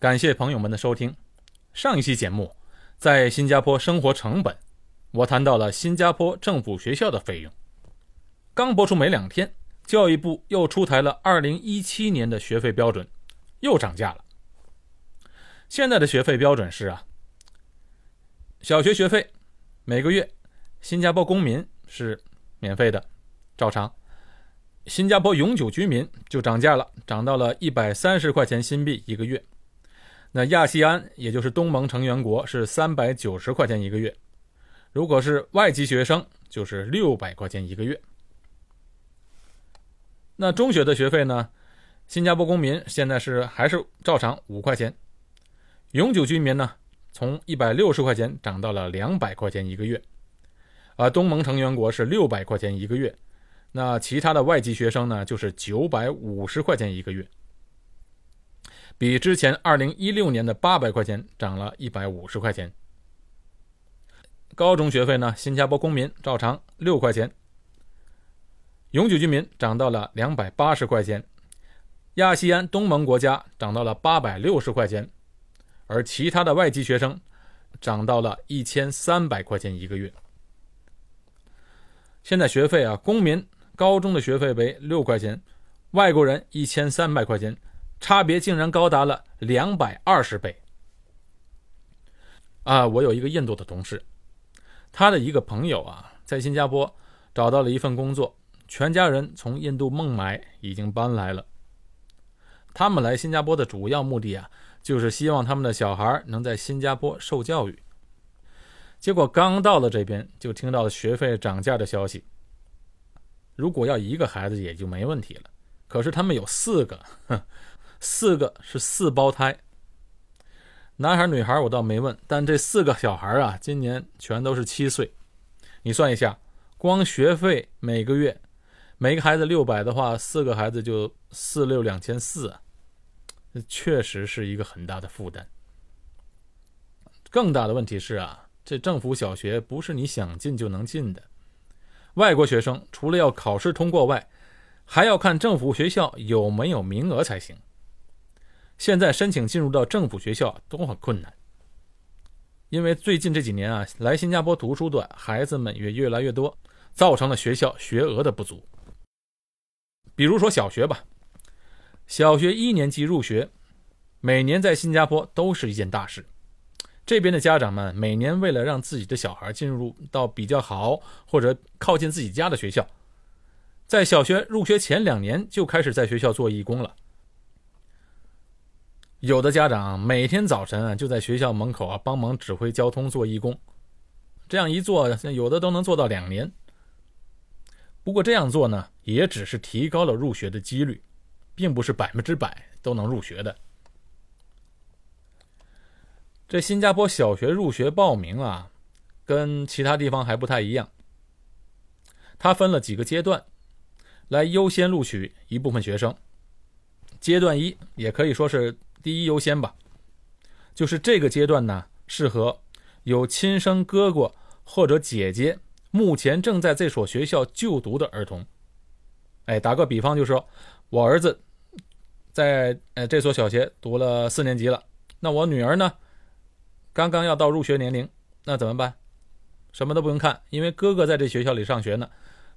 感谢朋友们的收听。上一期节目，在新加坡生活成本，我谈到了新加坡政府学校的费用。刚播出没两天，教育部又出台了2017年的学费标准，又涨价了。现在的学费标准是啊，小学学费每个月新加坡公民是免费的，照常。新加坡永久居民就涨价了，涨到了一百三十块钱新币一个月。那亚细安，也就是东盟成员国，是三百九十块钱一个月。如果是外籍学生，就是六百块钱一个月。那中学的学费呢？新加坡公民现在是还是照常五块钱，永久居民呢，从一百六十块钱涨到了两百块钱一个月。而东盟成员国是六百块钱一个月。那其他的外籍学生呢，就是九百五十块钱一个月，比之前二零一六年的八百块钱涨了一百五十块钱。高中学费呢，新加坡公民照常六块钱，永久居民涨到了两百八十块钱，亚细安东盟国家涨到了八百六十块钱，而其他的外籍学生涨到了一千三百块钱一个月。现在学费啊，公民。高中的学费为六块钱，外国人一千三百块钱，差别竟然高达了两百二十倍。啊，我有一个印度的同事，他的一个朋友啊，在新加坡找到了一份工作，全家人从印度孟买已经搬来了。他们来新加坡的主要目的啊，就是希望他们的小孩能在新加坡受教育。结果刚到了这边，就听到了学费涨价的消息。如果要一个孩子也就没问题了，可是他们有四个，四个是四胞胎，男孩女孩我倒没问，但这四个小孩啊，今年全都是七岁。你算一下，光学费每个月每个孩子六百的话，四个孩子就四六两千四，确实是一个很大的负担。更大的问题是啊，这政府小学不是你想进就能进的。外国学生除了要考试通过外，还要看政府学校有没有名额才行。现在申请进入到政府学校都很困难，因为最近这几年啊，来新加坡读书的孩子们也越来越多，造成了学校学额的不足。比如说小学吧，小学一年级入学，每年在新加坡都是一件大事。这边的家长们每年为了让自己的小孩进入到比较好或者靠近自己家的学校，在小学入学前两年就开始在学校做义工了。有的家长每天早晨啊就在学校门口啊帮忙指挥交通做义工，这样一做，有的都能做到两年。不过这样做呢，也只是提高了入学的几率，并不是百分之百都能入学的。这新加坡小学入学报名啊，跟其他地方还不太一样。它分了几个阶段，来优先录取一部分学生。阶段一也可以说是第一优先吧，就是这个阶段呢，适合有亲生哥哥或者姐姐目前正在这所学校就读的儿童。哎，打个比方，就说我儿子在呃这所小学读了四年级了，那我女儿呢？刚刚要到入学年龄，那怎么办？什么都不用看，因为哥哥在这学校里上学呢，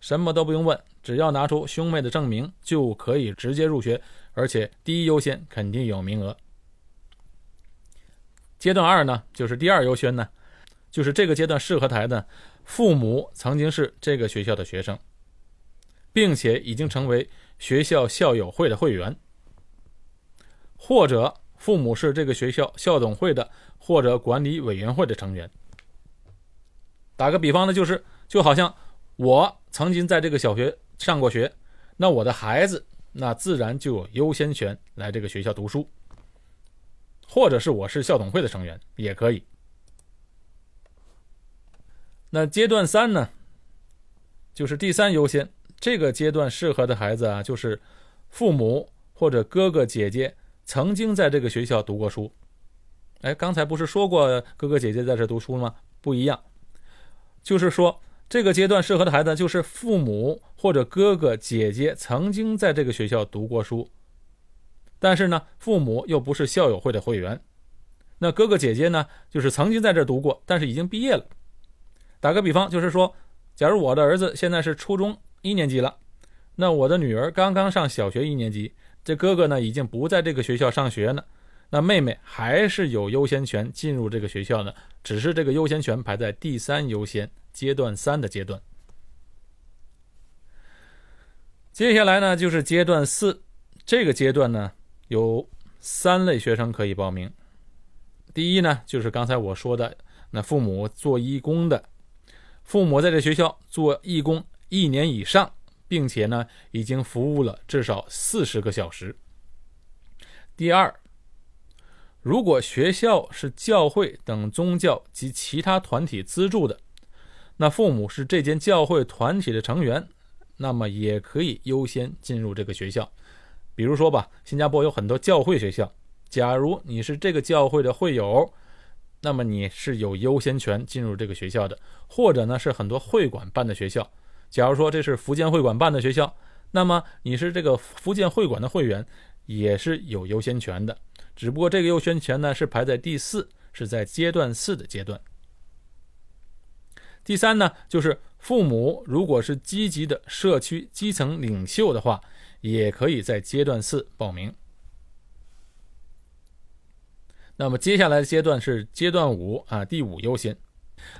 什么都不用问，只要拿出兄妹的证明就可以直接入学，而且第一优先肯定有名额。阶段二呢，就是第二优先呢，就是这个阶段适合台的父母曾经是这个学校的学生，并且已经成为学校校友会的会员，或者。父母是这个学校校董会的或者管理委员会的成员。打个比方呢，就是就好像我曾经在这个小学上过学，那我的孩子那自然就有优先权来这个学校读书，或者是我是校董会的成员也可以。那阶段三呢，就是第三优先，这个阶段适合的孩子啊，就是父母或者哥哥姐姐。曾经在这个学校读过书，哎，刚才不是说过哥哥姐姐在这读书吗？不一样，就是说这个阶段适合的孩子，就是父母或者哥哥姐姐曾经在这个学校读过书，但是呢，父母又不是校友会的会员。那哥哥姐姐呢，就是曾经在这读过，但是已经毕业了。打个比方，就是说，假如我的儿子现在是初中一年级了，那我的女儿刚刚上小学一年级，这哥哥呢已经不在这个学校上学了，那妹妹还是有优先权进入这个学校的，只是这个优先权排在第三优先阶段三的阶段。接下来呢，就是阶段四，这个阶段呢有三类学生可以报名。第一呢，就是刚才我说的，那父母做义工的，父母在这学校做义工一年以上，并且呢已经服务了至少四十个小时。第二，如果学校是教会等宗教及其他团体资助的，那父母是这间教会团体的成员。那么也可以优先进入这个学校，比如说吧，新加坡有很多教会学校，假如你是这个教会的会友，那么你是有优先权进入这个学校的。或者呢，是很多会馆办的学校，假如说这是福建会馆办的学校，那么你是这个福建会馆的会员，也是有优先权的。只不过这个优先权呢是排在第四，是在阶段四的阶段。第三呢，就是。父母如果是积极的社区基层领袖的话，也可以在阶段四报名。那么接下来的阶段是阶段五啊，第五优先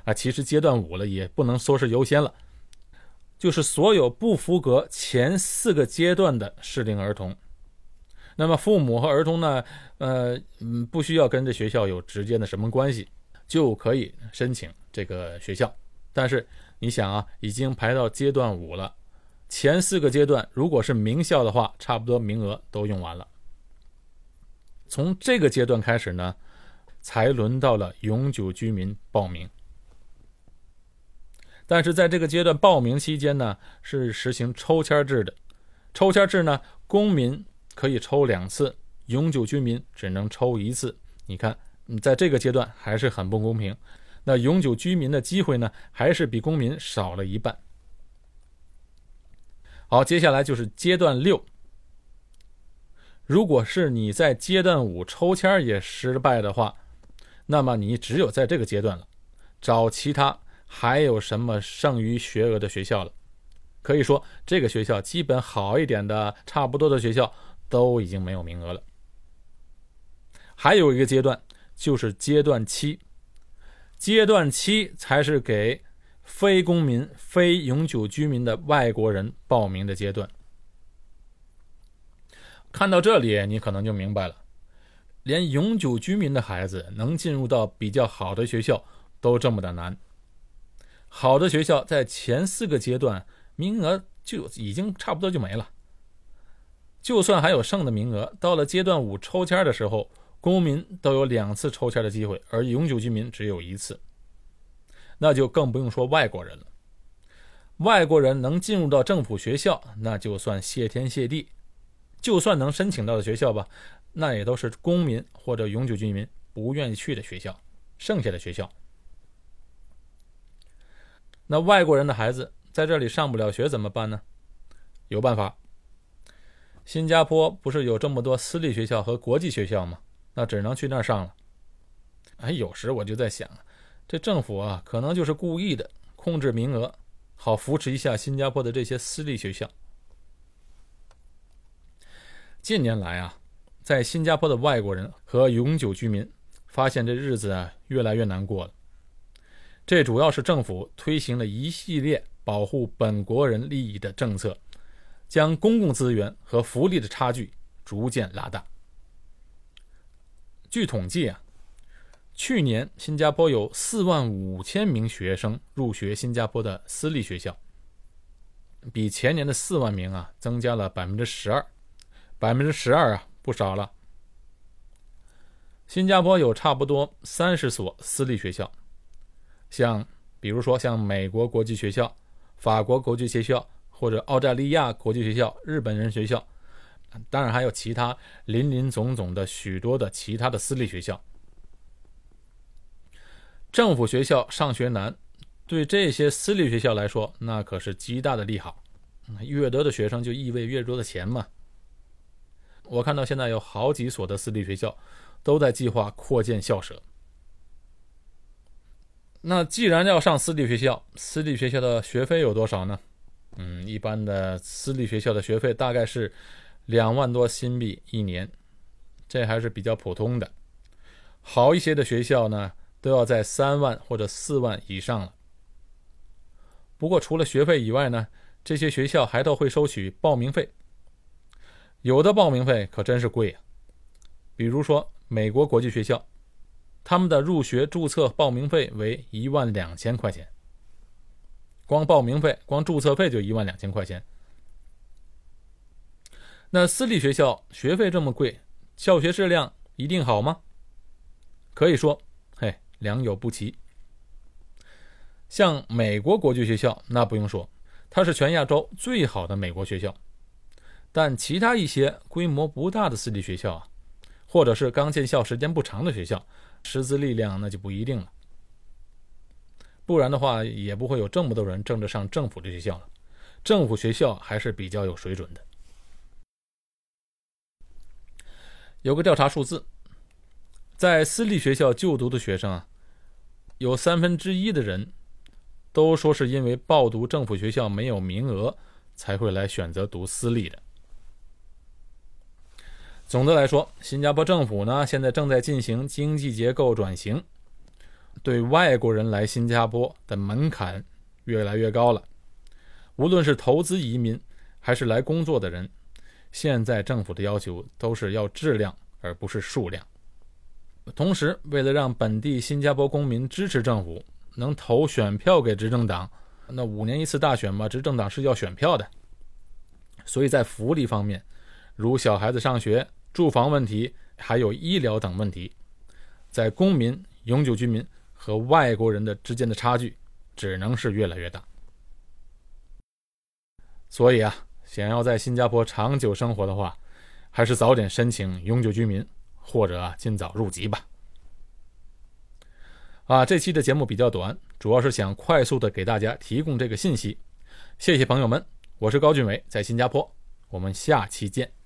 啊，其实阶段五了也不能说是优先了，就是所有不符合前四个阶段的适龄儿童。那么父母和儿童呢，呃，嗯，不需要跟这学校有直接的什么关系，就可以申请这个学校，但是。你想啊，已经排到阶段五了，前四个阶段如果是名校的话，差不多名额都用完了。从这个阶段开始呢，才轮到了永久居民报名。但是在这个阶段报名期间呢，是实行抽签制的。抽签制呢，公民可以抽两次，永久居民只能抽一次。你看，你在这个阶段还是很不公平。那永久居民的机会呢，还是比公民少了一半。好，接下来就是阶段六。如果是你在阶段五抽签也失败的话，那么你只有在这个阶段了，找其他还有什么剩余学额的学校了。可以说，这个学校基本好一点的、差不多的学校都已经没有名额了。还有一个阶段，就是阶段七。阶段七才是给非公民、非永久居民的外国人报名的阶段。看到这里，你可能就明白了，连永久居民的孩子能进入到比较好的学校都这么的难。好的学校在前四个阶段名额就已经差不多就没了，就算还有剩的名额，到了阶段五抽签的时候。公民都有两次抽签的机会，而永久居民只有一次，那就更不用说外国人了。外国人能进入到政府学校，那就算谢天谢地；就算能申请到的学校吧，那也都是公民或者永久居民不愿意去的学校，剩下的学校。那外国人的孩子在这里上不了学怎么办呢？有办法。新加坡不是有这么多私立学校和国际学校吗？那只能去那儿上了。哎，有时我就在想，这政府啊，可能就是故意的控制名额，好扶持一下新加坡的这些私立学校。近年来啊，在新加坡的外国人和永久居民发现这日子啊越来越难过了。这主要是政府推行了一系列保护本国人利益的政策，将公共资源和福利的差距逐渐拉大。据统计啊，去年新加坡有四万五千名学生入学新加坡的私立学校，比前年的四万名啊增加了百分之十二，百分之十二啊不少了。新加坡有差不多三十所私立学校，像比如说像美国国际学校、法国国际学校或者澳大利亚国际学校、日本人学校。当然还有其他林林总总的许多的其他的私立学校，政府学校上学难，对这些私立学校来说，那可是极大的利好。越多的学生就意味越多的钱嘛。我看到现在有好几所的私立学校都在计划扩建校舍。那既然要上私立学校，私立学校的学费有多少呢？嗯，一般的私立学校的学费大概是两万多新币一年，这还是比较普通的。好一些的学校呢，都要在三万或者四万以上了。不过除了学费以外呢，这些学校还都会收取报名费。有的报名费可真是贵啊，比如说美国国际学校。他们的入学注册报名费为一万两千块钱，光报名费、光注册费就一万两千块钱。那私立学校学费这么贵，教学质量一定好吗？可以说，嘿，良莠不齐。像美国国际学校，那不用说，它是全亚洲最好的美国学校。但其他一些规模不大的私立学校啊，或者是刚建校时间不长的学校。师资力量那就不一定了，不然的话也不会有这么多人争着上政府的学校了。政府学校还是比较有水准的。有个调查数字，在私立学校就读的学生啊，有三分之一的人都说是因为报读政府学校没有名额，才会来选择读私立的。总的来说，新加坡政府呢现在正在进行经济结构转型，对外国人来新加坡的门槛越来越高了。无论是投资移民还是来工作的人，现在政府的要求都是要质量而不是数量。同时，为了让本地新加坡公民支持政府，能投选票给执政党，那五年一次大选嘛，执政党是要选票的。所以在福利方面，如小孩子上学。住房问题，还有医疗等问题，在公民、永久居民和外国人的之间的差距，只能是越来越大。所以啊，想要在新加坡长久生活的话，还是早点申请永久居民，或者尽早入籍吧。啊，这期的节目比较短，主要是想快速的给大家提供这个信息。谢谢朋友们，我是高俊伟，在新加坡，我们下期见。